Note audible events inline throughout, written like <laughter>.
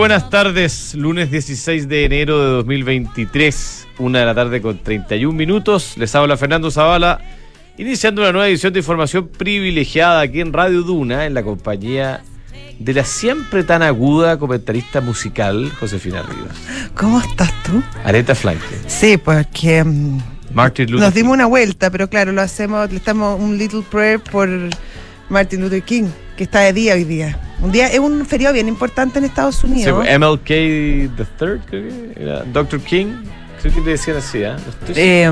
Buenas tardes, lunes 16 de enero de 2023, una de la tarde con 31 minutos. Les habla Fernando Zavala, iniciando una nueva edición de información privilegiada aquí en Radio Duna, en la compañía de la siempre tan aguda comentarista musical Josefina Rivas. ¿Cómo estás tú? Areta Flanque. Sí, porque mm, Martin Luther nos dimos una vuelta, pero claro, lo hacemos, le estamos un little prayer por Martin Luther King, que está de día hoy día. Un día es un feriado bien importante en Estados Sí, Unidos. MLK the Third, creo que era Dr. King, creo que te decían así, ¿ah? Eh,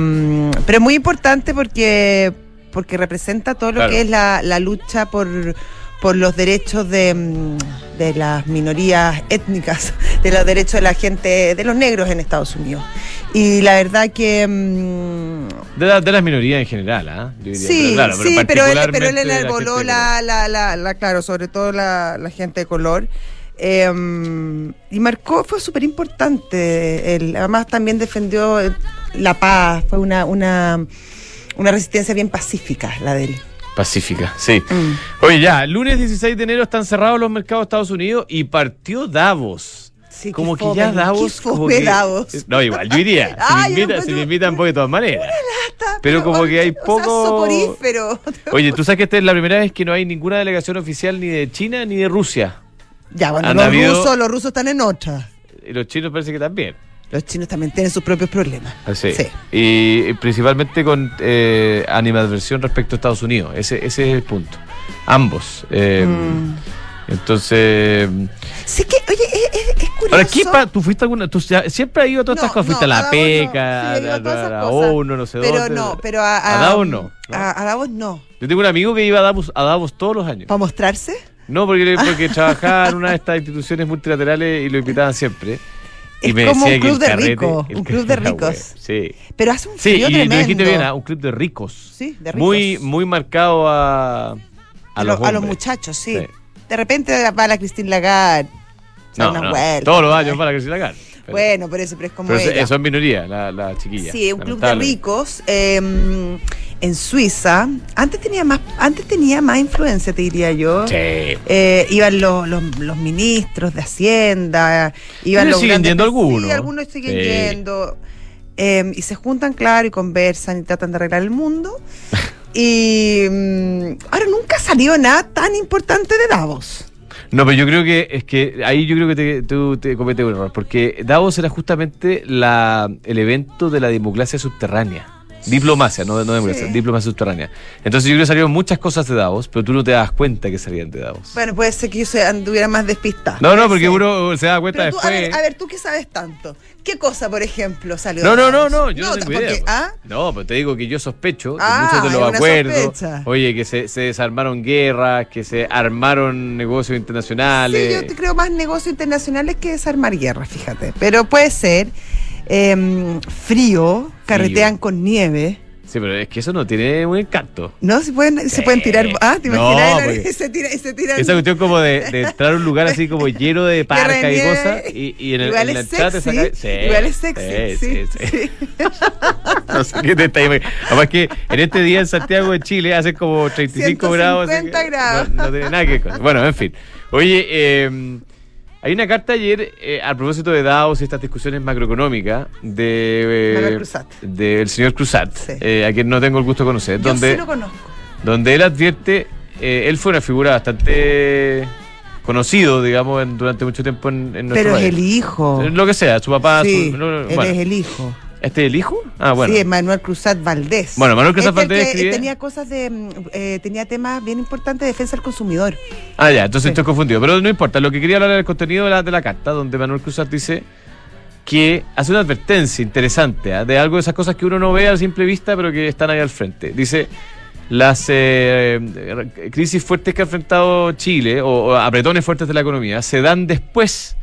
pero muy importante porque porque representa todo lo que es la, la lucha por por los derechos de, mm, de las minorías étnicas, <laughs> de los derechos de la gente, de los negros en Estados Unidos. Y la verdad que mm, De, la- de las minorías en general, ¿ah? Diría, Sí, claro, sí, pero él, pero él de la enarboló la, la, la, la- claro, sobre todo la, la gente de color. Eh, y marcó, fue súper importante. él, Además también defendió eh, la paz, fue una, una, una resistencia bien pacífica la de él. Pacífica, sí. Mm. Oye, ya, lunes 16 de enero están cerrados los mercados de Estados Unidos y partió Davos. Sí, como que fome, ya Davos. como que- Davos. No, igual, yo iría. Si Ah, me yo invitan, encuentro- si me invitan, voy de todas maneras. Lata, Pero como que hay poco-. <laughs> Oye, tú sabes que esta es la primera vez que no hay ninguna delegación oficial ni de China ni de Rusia. Ya, bueno, Han los habido- rusos, los rusos están en otra. Y los chinos parece que también. Los chinos también tienen sus propios problemas. Así. Sí. Y principalmente con eh, animadversión respecto a Estados Unidos. Ese, ese es el punto. Ambos. Eh, Mm. Entonces. Sí que, oye, es, es- es curioso. Ahora, ¿qué pa- ¿tú fuiste alguna? ¿Tú ya- siempre has ido a todas estas cosas? ¿Fuiste no, a la no. PECA, Sí, a a, todas a. ONU, no sé Pero dónde? no, pero a, A Davos no, a Davos no. Yo tengo un amigo que iba a Davos, a Davos todos los años. ¿Para mostrarse? No, porque, porque <laughs> trabajaba en una de estas instituciones multilaterales y lo invitaban siempre. Y Es me como decía un club de ricos, un club de ricos. Sí. Pero hace un Sí, frío y tremendo. lo dijiste bien, un club de ricos. Sí, de ricos. Muy, muy marcado a, a, los, lo- a los muchachos, sí. Sí. De repente va la Christine Lagarde. No, no, vuelta. todos los años se la hagan. Pero, Bueno, por eso, pero es como pero ella. es minoría, la, la chiquilla. Sí, un club de ricos eh, en Suiza. Antes tenía más, antes tenía más influencia, te diría yo. Sí. Eh, iban los, los, los ministros de Hacienda, iban Pero los siguen yendo algunos. Sí, algunos siguen Sí. yendo. Eh, y se juntan, claro, y conversan y tratan de arreglar el mundo. <laughs> y mm, ahora nunca salió nada tan importante de Davos. No, pero yo creo que es que ahí yo creo que te, tú te cometes un error, porque Davos era justamente la, el evento de la democracia subterránea. Diplomacia, no, no democracia, Sí. diplomacia subterránea. Entonces yo creo que salieron muchas cosas de Davos, pero tú no te das cuenta que salían de Davos. Bueno, puede ser que yo se anduviera más despistada. no, no, porque ser. uno se da cuenta Pero tú, a, después. ver, a ver, tú qué sabes tanto. ¿Qué cosa, por ejemplo, salió No, de no, no, Davos? no, yo no, tengo porque- idea. pues. ¿ah? No, pero te digo que yo sospecho de Ah, muchos de los acuerdos. sospecha. Oye, que se, se desarmaron guerras, que se armaron negocios internacionales. Sí, yo te creo más negocios internacionales que desarmar guerra, fíjate. Pero puede ser. Em, frío, carretean con nieve. Sí, pero es que eso no tiene un encanto. ¿No? Se pueden, se Sí. pueden tirar. Ah, ¿te imaginas? <laughs> se tira, se tiran. Esa cuestión como de, de entrar a un lugar así como lleno de <laughs> parca y cosas y, y en el, en el chat te saca- Sí, igual es sexy, sí, sí. <laughs> No sé qué te está. Además que en este día en Santiago de Chile hace como 35 grados. así que 150 grados. No, no tiene nada que ver. Bueno, en fin. Oye, eh, hay una carta ayer eh, a propósito de Davos y estas discusiones macroeconómicas de, eh, del señor Cruzat, Sí. eh, a quien no tengo el gusto de conocer. Yo donde, sí lo conozco. donde él advierte, eh, él fue una figura bastante conocido, digamos, en- durante mucho tiempo en, en nuestro Pero es el hijo. Lo que sea, su papá, Sí, su, no, él bueno. es el hijo. ¿Este es el hijo? Ah, bueno. Sí, Manuel Cruzat Valdés. Bueno, Manuel Cruzat Este Valdés escribe- tenía cosas de. mm, eh, tenía temas bien importantes de defensa del consumidor. Ah, ya, entonces Sí. estoy confundido. Pero no importa, lo que quería hablar era el contenido de la, de la carta, donde Manuel Cruzat dice que hace una advertencia interesante ¿ah? de algo de esas cosas que uno no ve a simple vista, pero que están ahí al frente. Dice, las eh, eh, crisis fuertes que ha enfrentado Chile, o, o apretones fuertes de la economía, se dan después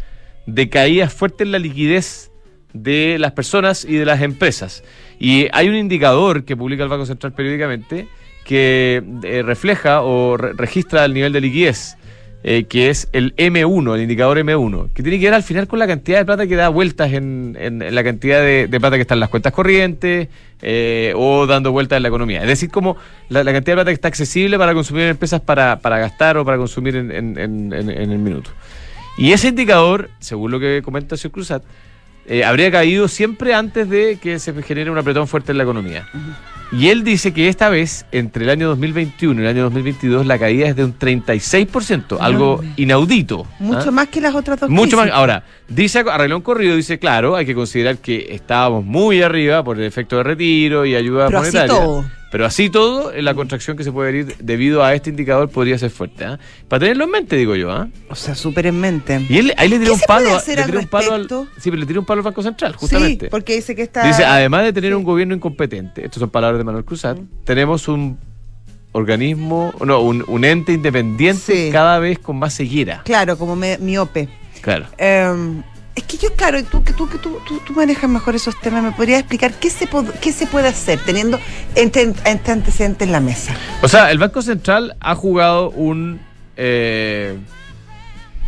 de caídas fuertes en la liquidez de las personas y de las empresas. Y hay un indicador que publica el Banco Central periódicamente que eh, refleja o re- registra el nivel de liquidez, eh, que es el M1, el indicador M1, que tiene que ver al final con la cantidad de plata que da vueltas en, en- la cantidad de, plata que está en las cuentas corrientes eh, o dando vueltas en la economía. Es decir, como la, cantidad de plata que está accesible para consumir en empresas para, gastar o para consumir en- en el minuto. Y ese indicador, según lo que comenta el señor Cruzat, eh, habría caído siempre antes de que se genere un apretón fuerte en la economía. Y él dice que esta vez, entre el año 2021 y el año 2022, la caída es de un 36%, algo inaudito. Mucho ¿ah? más que las otras dos Mucho más. crisis. Ahora, dice arregló un corrido, dice, claro, hay que considerar que estábamos muy arriba por el efecto de retiro y ayuda Pero así monetaria. todo. Pero así todo, la contracción que se puede venir debido a este indicador podría ser fuerte. ¿ah? Para tenerlo en mente, digo yo. ¿ah? O sea, súper en mente. Y él ahí le tiró ¿Qué un palo. le al tiró un palo al, sí, pero le tiró un palo al Banco Central, justamente. Sí, porque dice que está. Dice, además de tener Sí. un gobierno incompetente, estas son palabras de Manuel Cruzat, tenemos un organismo, no, un, un ente independiente Sí. cada vez con más ceguera. Claro, como me- miope. Claro. Eh, es que yo, claro, tú que tú, que tú, tú, tú manejas mejor esos temas, ¿me podrías explicar qué se, qué se puede hacer teniendo este, este antecedente en la mesa? O sea, el Banco Central ha jugado un. Eh,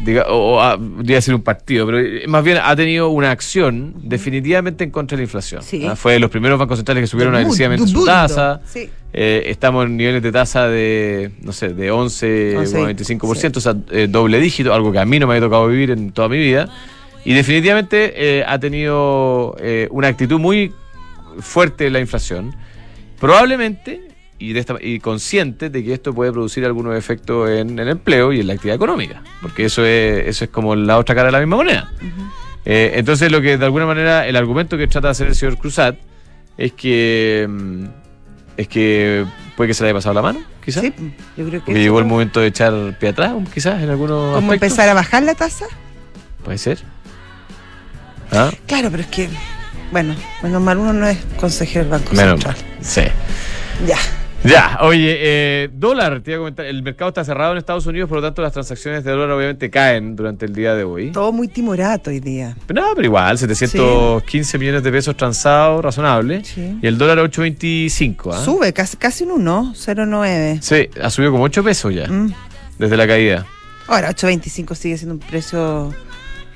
diga, o, ha- podría decir un partido, pero eh, más bien ha tenido una acción definitivamente en contra de la inflación. Sí. Ah, Fue de los primeros bancos centrales que subieron agresivamente su tasa. Sí. Eh, estamos en niveles de tasa de, no sé, de 11, 11, 25%, o sea, eh, doble dígito, algo que a mí no me había tocado vivir en toda mi vida. Y definitivamente eh, ha tenido una actitud muy fuerte la inflación. Probablemente, y, de esta, y consciente de que esto puede producir algunos efectos en el empleo y en la actividad económica, porque eso es, eso es como la otra cara de la misma moneda. Eh, entonces, lo que de alguna manera, el argumento que trata de hacer el señor Cruzat es que mm, es que puede que se le haya pasado la mano, quizás. Sí, yo creo que Porque llegó el momento de echar pie atrás, quizás, en algunos ¿Cómo aspectos. empezar a bajar la tasa? Puede ser. ¿Ah? Claro, pero es que, bueno, menos mal uno no es consejero del Banco Menos Central. mal. Sí. Ya. Ya, oye, eh, dólar, te iba a comentar, el mercado está cerrado en Estados Unidos, por lo tanto las transacciones de dólar obviamente caen durante el día de hoy. Todo muy timorato hoy día. Pero no, pero igual, 715 millones de pesos transados, razonable. Sí. Y el dólar 8.25, ¿ah? Sube casi, casi un 1, 0,9. Sí, ha subido como 8 pesos ya, Mm. desde la caída. Ahora, 8.25 sigue siendo un precio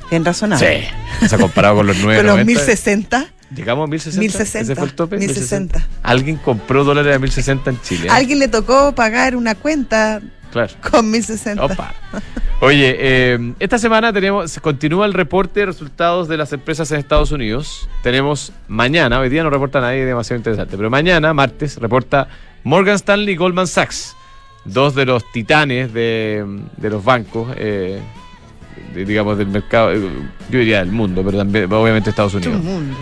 bien razonable. Sí, se ha comparado con los 9. <laughs> Con los 1060. Llegamos a 1060. 1060, Ese fue el tope. 1060. Alguien compró dólares a 1060 en Chile. ¿eh? Alguien le tocó pagar una cuenta Claro. con 1060. Opa. Oye, eh, esta semana tenemos, continúa el reporte de resultados de las empresas en Estados Unidos. Tenemos mañana, hoy día no reporta nadie demasiado interesante, pero mañana, martes, reporta Morgan Stanley y Goldman Sachs, dos de los titanes de, de los bancos, eh, de- digamos, del mercado, eh, yo diría del mundo, pero también, obviamente, Estados Unidos. mundo.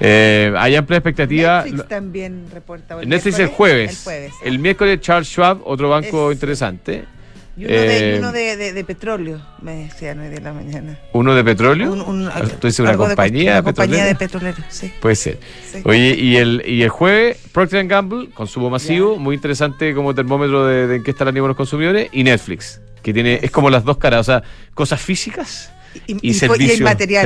Eh, hay amplia expectativa. Netflix también reporta. hoy Netflix el jueves. El jueves. El miércoles Charles Schwab, otro banco Es- interesante. Y uno, de, eh, y uno de, de- de petróleo, me decían hoy de la mañana. Uno de petróleo. Un- un- ¿Tú dices una algo de compañía una compañía de petroleros, sí. Puede ser. sí. Oye, y el, y el jueves, Procter Gamble, consumo masivo, muy interesante como termómetro de, en qué están el ánimo de los consumidores, y Netflix, que tiene, es como las dos caras, o sea, cosas físicas Y, y, y- y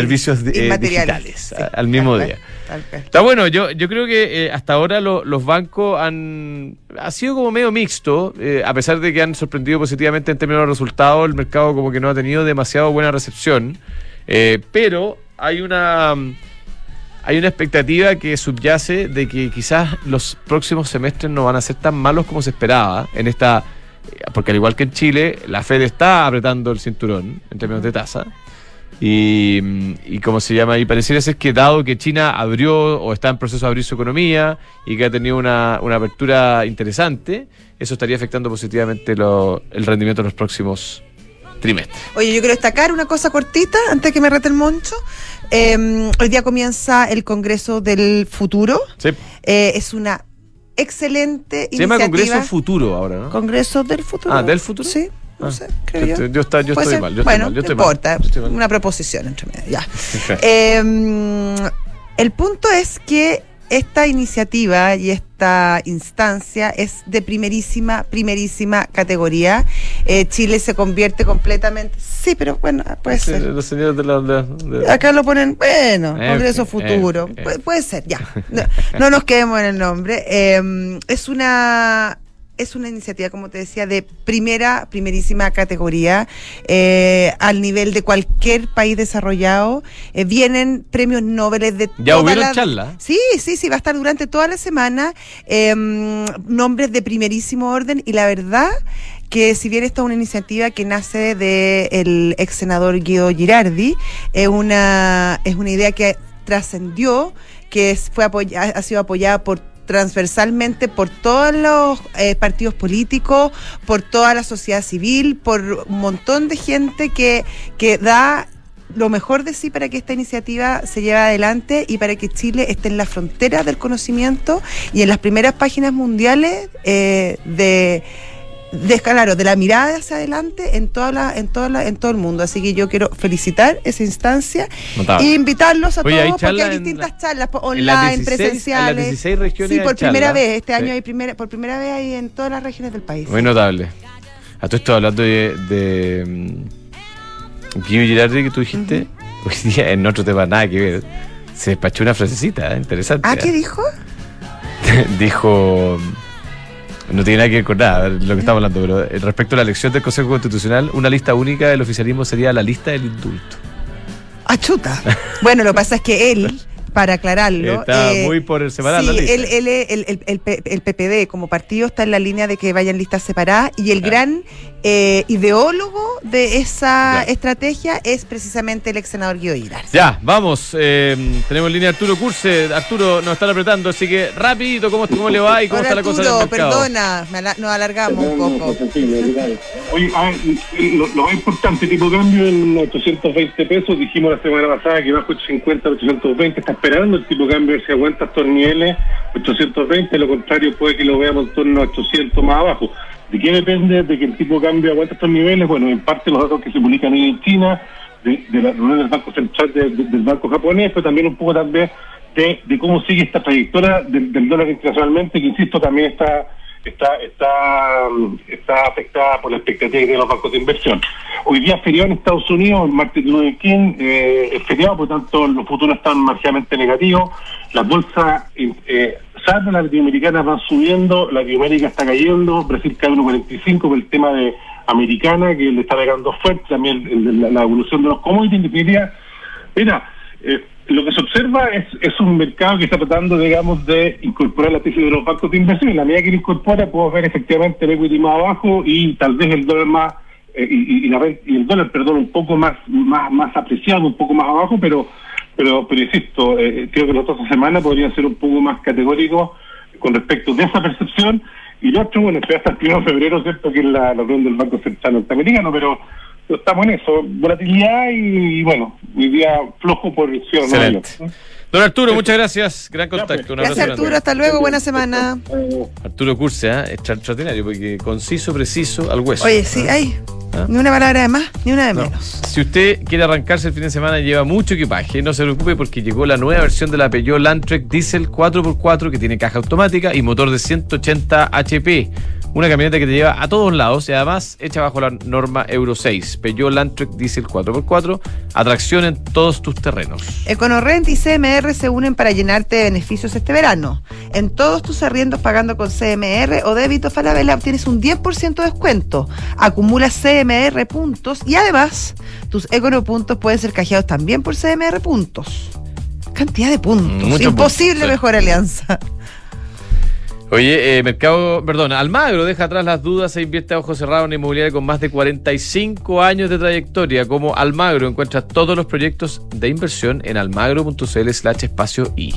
servicios, eh, digitales sí, al mismo día. tal. Está bueno, yo, yo creo que eh, hasta ahora lo- los bancos han ha sido como medio mixto, eh, a pesar de que han sorprendido positivamente en términos de resultados, el mercado como que no ha tenido demasiado buena recepción, pero hay una mm, hay una expectativa que subyace de que quizás los próximos semestres no van a ser tan malos como se esperaba en esta porque al igual que en Chile, la Fed está apretando el cinturón en términos de tasa. Y, mm, y como se llama, y pareciera ser que dado que China abrió o está en proceso de abrir su economía y que ha tenido una, una apertura interesante, eso estaría afectando positivamente lo- el rendimiento de los próximos trimestres. Oye, yo quiero destacar una cosa cortita antes que me rete el moncho. Eh, hoy día comienza el Congreso del Futuro. Sí. Eh, es una excelente Se llama iniciativa. Congreso Futuro ahora, ¿no? Congreso del Futuro. Ah, ¿del futuro? Sí, no Ah, sé, creo yo, yo. yo está- yo estoy ser. mal, yo estoy bueno, mal, yo no estoy mal. importa, estoy mal. una proposición entre medio, ya. Eh, el punto es que esta iniciativa y esta instancia es de primerísima, primerísima categoría. Eh, Chile se convierte completamente. Sí, pero bueno, puede Sí, ser. Los señores de la... de- de- Acá lo ponen, bueno, En Congreso Futuro. puede ser, ya. <laughs> No, no nos quedemos en el nombre. Eh, es una. Es una iniciativa, como te decía, de primera, primerísima categoría, eh, al nivel de cualquier país desarrollado. Eh, vienen premios Nobel de Ya hubieron la- charlas. Sí, sí, sí, va a estar durante toda la semana. eh, nombres de primerísimo orden y la verdad que si bien esta es una iniciativa que nace del ex senador Guido Girardi, es una, es una idea que trascendió, que fue apoya, ha sido apoyada por transversalmente por todos los eh, partidos políticos, por toda la sociedad civil, por un montón de gente que, que da lo mejor de sí para que esta iniciativa se lleve adelante y para que Chile esté en la frontera del conocimiento y en las primeras páginas mundiales eh, de de, claro, de la mirada hacia adelante en toda la, en toda la, en todo el mundo. Así que yo quiero felicitar esa instancia e invitarlos a todos porque hay distintas charlas online, presenciales. sí, por primera vez, este año hay primera, por primera vez hay en todas las regiones del país. Muy notable. A todo esto hablando de, de um, Girardi que tú dijiste, hoy día en otro tema nada que ver. Se despachó una frasecita ¿eh? interesante. ¿Ah, qué ¿eh? dijo? <laughs> dijo no tiene nada que ver con nada, lo que estamos hablando, pero eh, respecto a la elección del Consejo Constitucional, una lista única del oficialismo sería la lista del indulto. ¡Achuta! bueno, lo que pasa es que él para aclararlo. Está eh, muy por separar sí, el, el, el, el, PPD como partido está en la línea de que vayan listas separadas y el gran eh, ideólogo de esa estrategia es precisamente el ex senador Guido Hilar. Ya, vamos. Eh, tenemos línea Arturo Curse. Arturo nos está apretando, así que rapidito, ¿cómo, cómo le va y cómo está la cosa Arturo, perdona, nos alargamos un poco. Oye, ah, lo, lo, más importante, tipo cambio en 820 pesos, dijimos la semana pasada que bajo 850 820 está esperando el tipo de cambio si aguanta estos niveles, 820, lo contrario puede que lo veamos en torno a 800 más abajo. ¿De qué depende de que el tipo de cambio aguante estos niveles? Bueno, en parte los datos que se publican en China, de, la reunión del Banco Central del Banco Japonés, pero también un poco también de, cómo sigue esta trayectoria del dólar internacionalmente, que insisto, también está está, está, está afectada por la expectativa de los bancos de inversión. Hoy día es feriado en Estados Unidos, Martin Luther King, eh, es feriado, por tanto los futuros están marginalmente negativos, las bolsas, eh, salvo las latinoamericanas van subiendo, Latinoamérica está cayendo, Brasil cae 1.45 por el tema de americana, que le está pegando fuerte, también la, evolución de los commodities, mira, eh, lo que se observa es, es un mercado que está tratando, digamos, de incorporar la tesis de los bancos de inversión. En la medida que lo incorpora, podemos ver efectivamente el equity más abajo y tal vez el dólar más, eh, y, y, el dólar, perdón, un poco más, más, más apreciado, un poco más abajo, pero, pero, pero insisto, eh, creo que los dos semanas podrían ser un poco más categóricos con respecto de esa percepción. Y lo otro, bueno, hasta el 1 de febrero, ¿cierto?, que es la, la reunión del Banco Central Norteamericano, pero estamos en eso, volatilidad y, bueno, mi día flojo por el cielo. Excelente. Don Arturo, muchas gracias. Gran contacto. Pues. gracias, Arturo. Hasta luego. Buena semana. Arturo Curse, ¿eh? extraordinario, porque conciso, preciso, al hueso. Oye, sí, hay. ¿Ah? Ni una palabra de más, ni una de menos. Si usted quiere arrancarse el fin de semana y lleva mucho equipaje, no se preocupe porque llegó la nueva versión de la Peugeot Landtrek Diesel 4x4 que tiene caja automática y motor de 180 HP. Una camioneta que te lleva a todos lados y además hecha bajo la norma Euro 6. Peugeot Landtrek Diesel 4x4, atracción en todos tus terrenos. EconoRent y CMR se unen para llenarte de beneficios este verano. En todos tus arriendos pagando con CMR o débito Falabella obtienes un 10% de descuento. Acumula CMR puntos y además tus Econo puntos pueden ser cajeados también por CMR puntos. Cantidad de puntos. Imposible mejor alianza. Oye, eh, Mercado, perdón, Almagro deja atrás las dudas e invierte a ojos cerrados en inmobiliaria con más de 45 años de trayectoria. Como Almagro encuentras todos los proyectos de inversión en almagro.cl slash espacio y.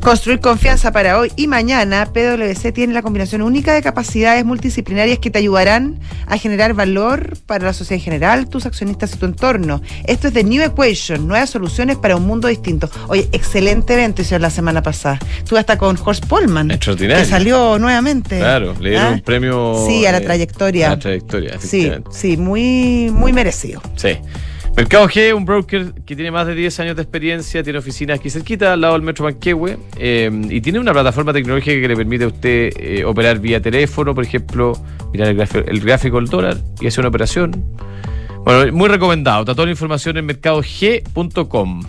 Construir confianza para hoy y mañana. PwC tiene la combinación única de capacidades multidisciplinarias que te ayudarán a generar valor para la sociedad en general, tus accionistas y tu entorno. Esto es de New Equation, nuevas soluciones para un mundo distinto. Oye, excelente evento hicieron la semana pasada. Estuve hasta con Horst Polman. Extraordinario salió nuevamente. Claro, le dieron ¿Ah? un premio. Sí, a la trayectoria. A la trayectoria, Sí, sí, muy, muy merecido. Sí. Mercado G, un broker que tiene más de 10 años de experiencia, tiene oficinas aquí cerquita, al lado del Metro Manquehue, eh, y tiene una plataforma tecnológica que le permite a usted eh, operar vía teléfono, por ejemplo, mirar el gráfico, el gráfico del dólar y hacer una operación. Bueno, muy recomendado. Está toda la información en mercadog.com.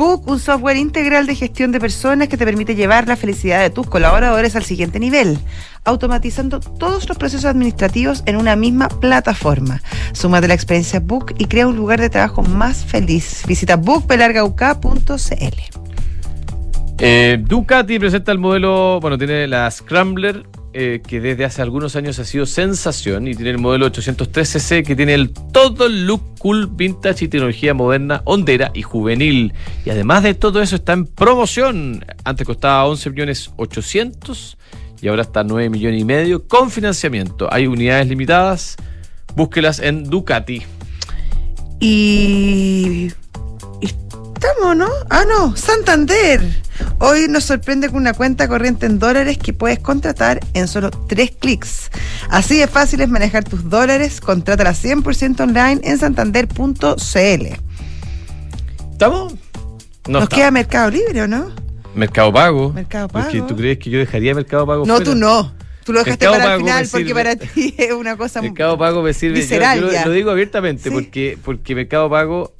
Book, un software integral de gestión de personas que te permite llevar la felicidad de tus colaboradores al siguiente nivel, automatizando todos los procesos administrativos en una misma plataforma. Súmate la experiencia Book y crea un lugar de trabajo más feliz. Visita bookpelargauk.cl. Eh, Ducati presenta el modelo, bueno, tiene la Scrambler eh, que desde hace algunos años ha sido sensación y tiene el modelo 803cc que tiene el todo look cool, vintage y tecnología moderna, hondera y juvenil. Y además de todo eso está en promoción. Antes costaba 11 millones 800 y ahora está 9 millones y medio con financiamiento. Hay unidades limitadas. Búsquelas en Ducati. Y. Estamos, ¿no? Ah, no, Santander. Hoy nos sorprende con una cuenta corriente en dólares que puedes contratar en solo tres clics. Así de fácil es manejar tus dólares. Contrátala 100% online en santander.cl. ¿Estamos? No Nos estamos. queda Mercado Libre, ¿o no? Mercado Pago. Mercado Porque Pago. ¿Tú crees que yo dejaría Mercado Pago No, fuera? tú no. Tú lo dejaste Mercado para el final porque para ti <laughs> es una cosa Mercado Pago me sirve. yo- lo, digo abiertamente Sí. porque, porque Mercado Pago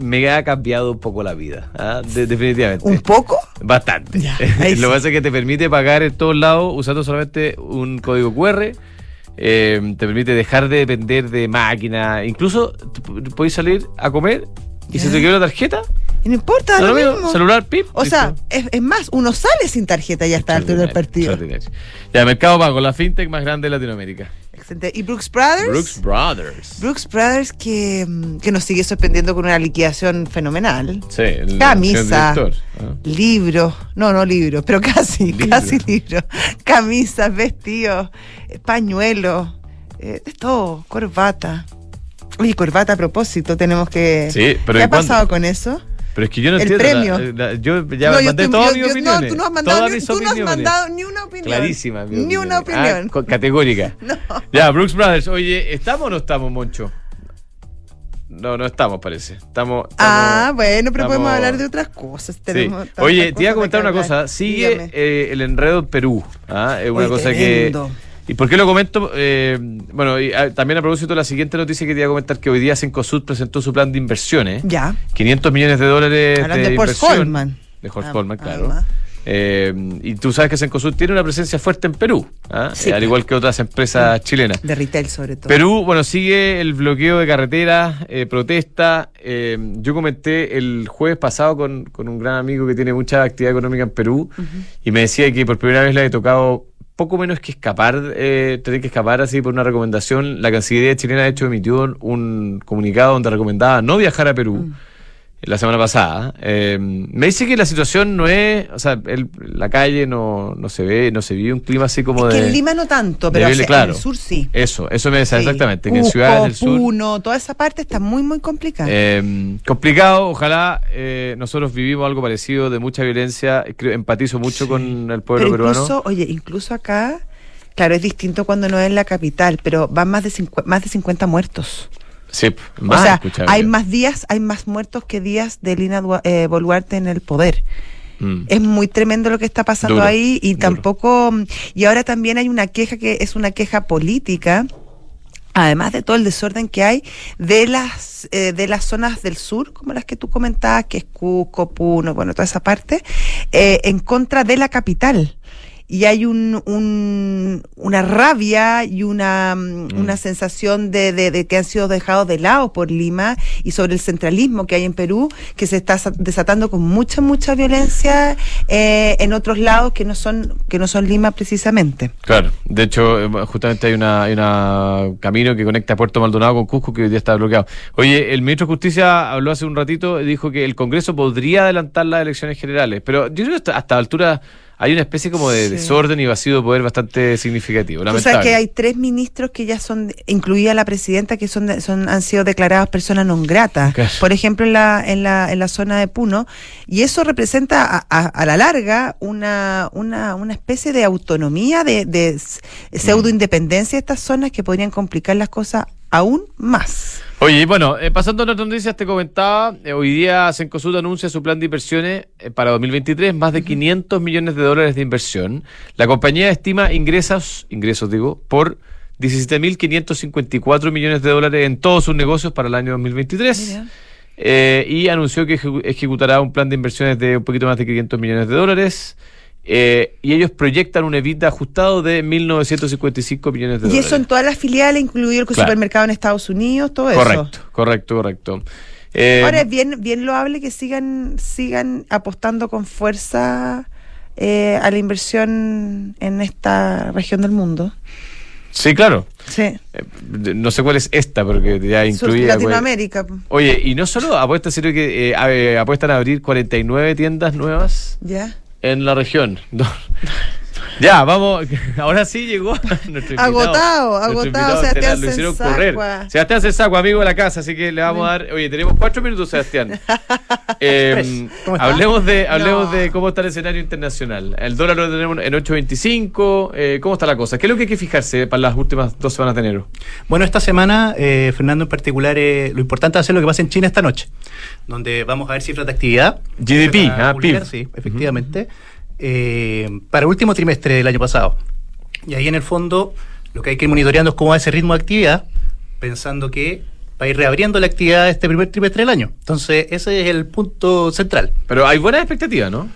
me ha cambiado un poco la vida. ¿ah? De- definitivamente. un poco. Bastante. Ya, <laughs> Lo que pasa es que te permite pagar en todos lados usando solamente un código QR. eh, te permite dejar de depender de máquina. Incluso podéis salir a comer y Ya. si te quedó la tarjeta, Y no importa, lo mismo, mismo. celular, pip. O sea, es, es más, uno sale sin tarjeta ya el altura del partido. Ya, Mercado Pago, la fintech más grande de Latinoamérica. Excelente. ¿Y Brooks Brothers? Brooks Brothers. Brooks Brothers que, mm, que nos sigue sorprendiendo con una liquidación fenomenal. Sí, Camisa. ¿ah? Libros, no, no libros, pero casi, Libro. casi libros. Camisas, vestidos, eh, pañuelos, eh, de todo, corbata. Oye, corbata a propósito, tenemos que... Sí, pero ¿Qué ¿y ha cuándo? pasado con eso? Pero es que yo no El entiendo. la- premio. la- yo ya No, yo mandé te- todas yo- mis yo- opiniones. No, tú no has mandado, ni, tú no has mandado ni una opinión. Clarísima. mi Ni una Ah, opinión. co- categórica. <laughs> No. Ya, Brooks Brothers. Oye, ¿estamos o no estamos, Moncho? No, no estamos, parece. Estamos. Ah, estamos- bueno, pero podemos estamos- hablar de otras cosas. Sí. Tenemos tantas Oye, te iba a comentar una cosa. Sigue eh, el enredo en Perú. ¿ah? Es una Oye, cosa tremendo. que. ¿Y por qué lo comento? Eh, bueno, y, ah, también a propósito de la siguiente noticia que te iba a comentar, que hoy día Cencosud presentó su plan de inversiones. Ya. 500 millones de dólares Hablan de, de Horst inversión. Holman. De Horst Ah, Holman, claro. además. Eh, y tú sabes que Cencosud tiene una presencia fuerte en Perú, ¿ah? Sí. Eh, al igual que otras empresas chilenas. De retail sobre todo. Perú, bueno, sigue el bloqueo de carreteras, eh, protesta. eh, yo comenté el jueves pasado con, con un gran amigo que tiene mucha actividad económica en Perú y me decía que por primera vez le había tocado poco menos que escapar, eh, tener que escapar así por una recomendación. La Cancillería chilena, de hecho, emitió un, un comunicado donde recomendaba no viajar a Perú. Mm. La semana pasada. Eh, me dice que la situación no es. O sea, el- la calle no, no se ve, no se vive un clima así como que de. en Lima no tanto, pero hacia- claro. en el sur sí. Eso, eso me decía Sí. exactamente. Que en ciudades del sur. Puno, toda esa parte está muy, muy complicada. Eh, complicado, ojalá eh, nosotros vivimos algo parecido de mucha violencia. Creo, empatizo mucho Sí. con el pueblo pero peruano. incluso, oye, incluso acá, claro, es distinto cuando no es en la capital, pero van más de, más de 50 muertos. Sí, más o sea, hay más días, hay más muertos que días de Lina eh, Boluarte en el poder. Mm. Es muy tremendo lo que está pasando Duro, ahí y duro. tampoco y ahora también hay una queja que es una queja política además de todo el desorden que hay de las eh, de las zonas del sur como las que tú comentabas que es Cusco, Puno, bueno toda esa parte eh, en contra de la capital y hay un, un- una rabia y una, mm, una sensación de, de- de que han sido dejados de lado por Lima y sobre el centralismo que hay en Perú, que se está sa- desatando con mucha, mucha violencia eh, en otros lados que no son, que no son Lima precisamente. Claro, de hecho, eh, justamente hay una, hay una camino que conecta Puerto Maldonado con Cusco que hoy día está bloqueado. Oye, el ministro de Justicia habló hace un ratito, dijo que el Congreso podría adelantar las elecciones generales, pero yo creo que hasta, hasta la altura hay una especie como de Sí. desorden y vacío de poder bastante significativo. Tú sabes Lamentable. que hay tres ministros que ya son, incluida la presidenta, que son, son han sido declarados personas non gratas. Claro. Por ejemplo, en la, en la, en la zona de Puno. Y eso representa a, a- a la larga una, una, una especie de autonomía, de, de s- pseudo independencia de estas zonas que podrían complicar las cosas aún más. Oye, bueno, eh, pasando a otras noticias, te comentaba, eh, hoy día Cencosud anuncia su plan de inversiones eh, para 2023, más de 500 millones de dólares de inversión. La compañía estima ingresos, ingresos digo, por 17.554 millones de dólares en todos sus negocios para el año 2023. Mira. Eh, y anunció que ejecu- ejecutará un plan de inversiones de un poquito más de 500 millones de dólares. Eh, y ellos proyectan un EBITDA ajustado de 1.955 millones de Y dólares. eso en todas las filiales, incluido el Claro. supermercado en Estados Unidos, todo eso. Correcto, correcto, correcto. Eh, Ahora es bien, bien loable que sigan, sigan apostando con fuerza eh, a la inversión en esta región del mundo. Sí, claro. Sí. Eh, no sé cuál es esta, porque ya incluía. Latinoamérica. Oye, y no solo apuestan, sino que eh, a- eh, apuestan a abrir 49 tiendas nuevas ¿Ya? En la región. <laughs> Ya, vamos. <laughs> Ahora sí llegó <laughs> nuestro invitado. Agotado, agotado, Sebastián Lo hicieron correr. Sebastián Sensacua, amigo de la casa, así que le vamos a dar. Oye, tenemos cuatro minutos, Sebastián. <laughs> Eh, Pues, ¿cómo está? hablemos de hablemos No. de cómo está el escenario internacional. El dólar lo tenemos en 8.25. Eh, ¿Cómo está la cosa? ¿Qué es lo que hay que fijarse para las últimas dos semanas de enero? Bueno, esta semana, eh, Fernando en particular, eh, lo importante es hacer lo que pasa en China esta noche, donde vamos a ver cifras de actividad. GDP, va a ah, publicar, PIB. Sí, efectivamente. Eh, para el último trimestre del año pasado. Y ahí en el fondo lo que hay que ir monitoreando es cómo va ese ritmo de actividad, pensando que va a ir reabriendo la actividad este primer trimestre del año. Entonces, ese es el punto central. Pero hay buenas expectativas, ¿no?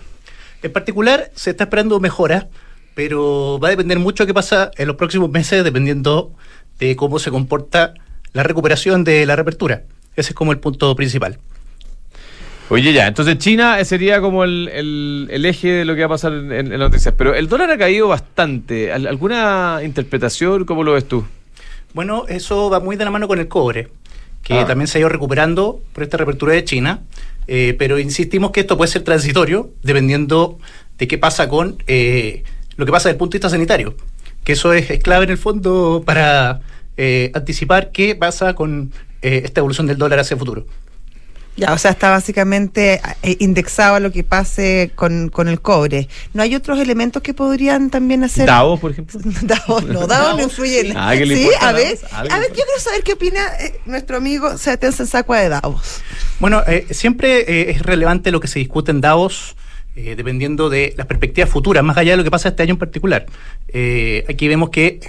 En particular, se está esperando mejoras, pero va a depender mucho de qué pasa en los próximos meses, dependiendo de cómo se comporta la recuperación de la reapertura. Ese es como el punto principal. Oye, ya, entonces China sería como el, el- el eje de lo que va a pasar en, en- en las noticias. Pero el dólar ha caído bastante. ¿Al- ¿Alguna interpretación? ¿Cómo lo ves tú? Bueno, eso va muy de la mano con el cobre, que Ah. también se ha ido recuperando por esta reapertura de China, eh, pero insistimos que esto puede ser transitorio dependiendo de qué pasa con eh, lo que pasa desde el punto de vista sanitario, que eso es, es clave en el fondo para eh, anticipar qué pasa con eh, esta evolución del dólar hacia el futuro. Ya, o sea, está básicamente eh, indexado a lo que pase con, con el cobre. ¿No hay otros elementos que podrían también hacer? Davos, por ejemplo. <laughs> Davos, no, Davos no influye en Ah, ¿qué le Sí, importa a ver? ¿A ver, yo quiero saber qué opina eh, nuestro amigo Sebastián Sensacua de Davos. Bueno, eh, siempre eh, es relevante lo que se discute en Davos, eh, dependiendo de las perspectivas futuras, más allá de lo que pasa este año en particular. Eh, aquí vemos que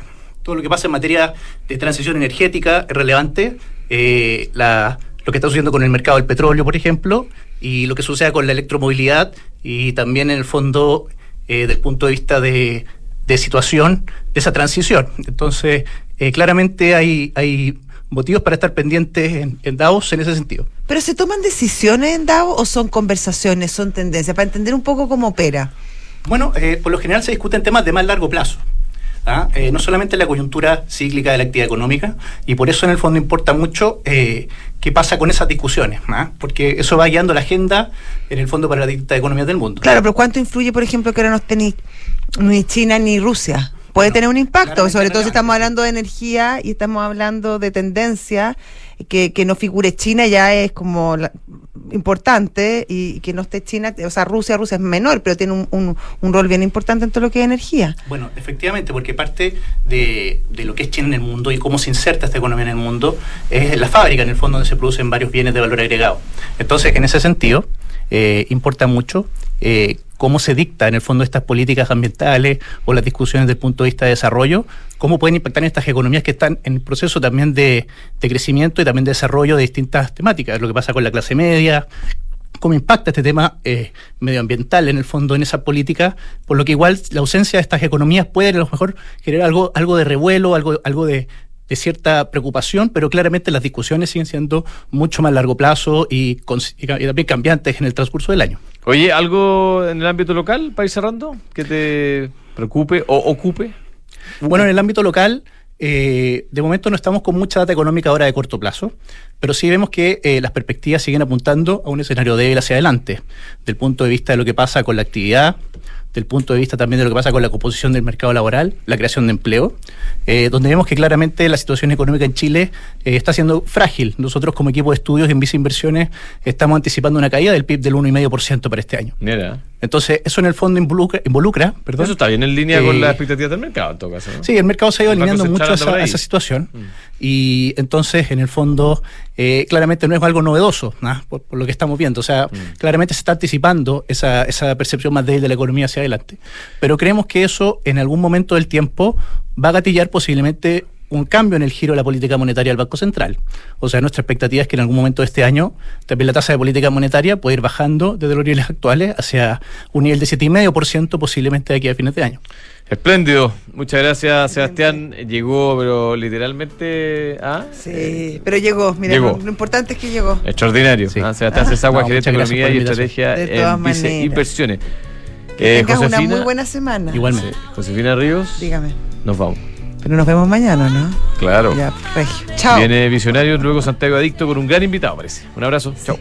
todo lo que pasa en materia de transición energética es relevante. Eh, la- lo que está sucediendo con el mercado del petróleo, por ejemplo, y lo que suceda con la electromovilidad y también en el fondo eh, del punto de vista de, de situación de esa transición. Entonces, eh, claramente hay, hay motivos para estar pendientes en, en Davos en ese sentido. ¿Pero se toman decisiones en Davos o son conversaciones, son tendencias? Para entender un poco cómo opera. Bueno, eh, por lo general se discuten temas de más largo plazo. ¿Ah? Eh, no solamente la coyuntura cíclica de la actividad económica, y por eso en el fondo importa mucho eh, qué pasa con esas discusiones, ¿ah? porque eso va guiando la agenda en el fondo para las distintas economías del mundo. Claro, pero ¿cuánto influye, por ejemplo, que ahora no esté ni China ni Rusia? Puede tener un impacto, sobre todo si estamos hablando de energía y estamos hablando de tendencia, que, que no figure China ya es como la- importante y que no esté China, o sea, Rusia, Rusia es menor, pero tiene un, un, un rol bien importante en todo lo que es energía. Bueno, efectivamente, porque parte de, de lo que es China en el mundo y cómo se inserta esta economía en el mundo es la fábrica, en el fondo, donde se producen varios bienes de valor agregado. Entonces, en ese sentido, eh, importa mucho eh, cómo se dicta, en el fondo, estas políticas ambientales o las discusiones desde el punto de vista de desarrollo, cómo pueden impactar en estas economías que están en el proceso también de, de crecimiento y también de desarrollo de distintas temáticas, lo que pasa con la clase media, cómo impacta este tema eh, medioambiental en el fondo en esa política, por lo que igual la ausencia de estas economías puede a lo mejor generar algo, algo de revuelo, algo, algo de, de cierta preocupación, pero claramente las discusiones siguen siendo mucho más largo plazo y, también cambiantes en el transcurso del año. Oye, ¿algo en el ámbito local ir cerrando que te preocupe o ocupe? Bueno, en el ámbito local, eh, de momento no estamos con mucha data económica ahora de corto plazo, pero sí vemos que eh, las perspectivas siguen apuntando a un escenario débil hacia adelante, del punto de vista de lo que pasa con la actividad, del punto de vista también de lo que pasa con la composición del mercado laboral, la creación de empleo, eh, donde vemos que claramente la situación económica en Chile eh, está siendo frágil. Nosotros como equipo de estudios en Visa Inversiones estamos anticipando una caída del PIB del 1,5% para este año. Mira, Entonces, eso en el fondo involucra, involucra perdón, eso está bien en línea con Eh, las expectativas del mercado, en todo caso. ¿no? Sí, el mercado se ha ido alineando mucho a esa situación. Mm. Y entonces, en el fondo, eh, claramente no es algo novedoso, ¿no? por, por lo que estamos viendo. O sea, Mm. claramente se está anticipando esa, esa percepción más débil de la economía hacia adelante. Pero creemos que eso, en algún momento del tiempo, va a gatillar posiblemente un cambio en el giro de la política monetaria del Banco Central. O sea, nuestra expectativa es que en algún momento de este año también la tasa de política monetaria puede ir bajando desde los niveles actuales hacia un nivel de 7,5% posiblemente de aquí a fines de año. Espléndido. Muchas gracias, Sebastián. Llegó, pero literalmente. ¿ah? Sí, pero llegó, mira, Llegó. Lo, lo importante es que llegó. Extraordinario. Sí. ¿ah? Sebastián Cesagua, No, gerente de Economía y. Estrategia De todas en Vice maneras. Inversiones. Eh, Tengas una muy buena semana. Igualmente. Sí, Josefina Ríos, Dígame. nos vamos. Pero nos vemos mañana, ¿no? Claro. Ya, regio. Chao. Viene Visionarios, luego Santiago Adicto con un gran invitado, parece. Un abrazo. Chao.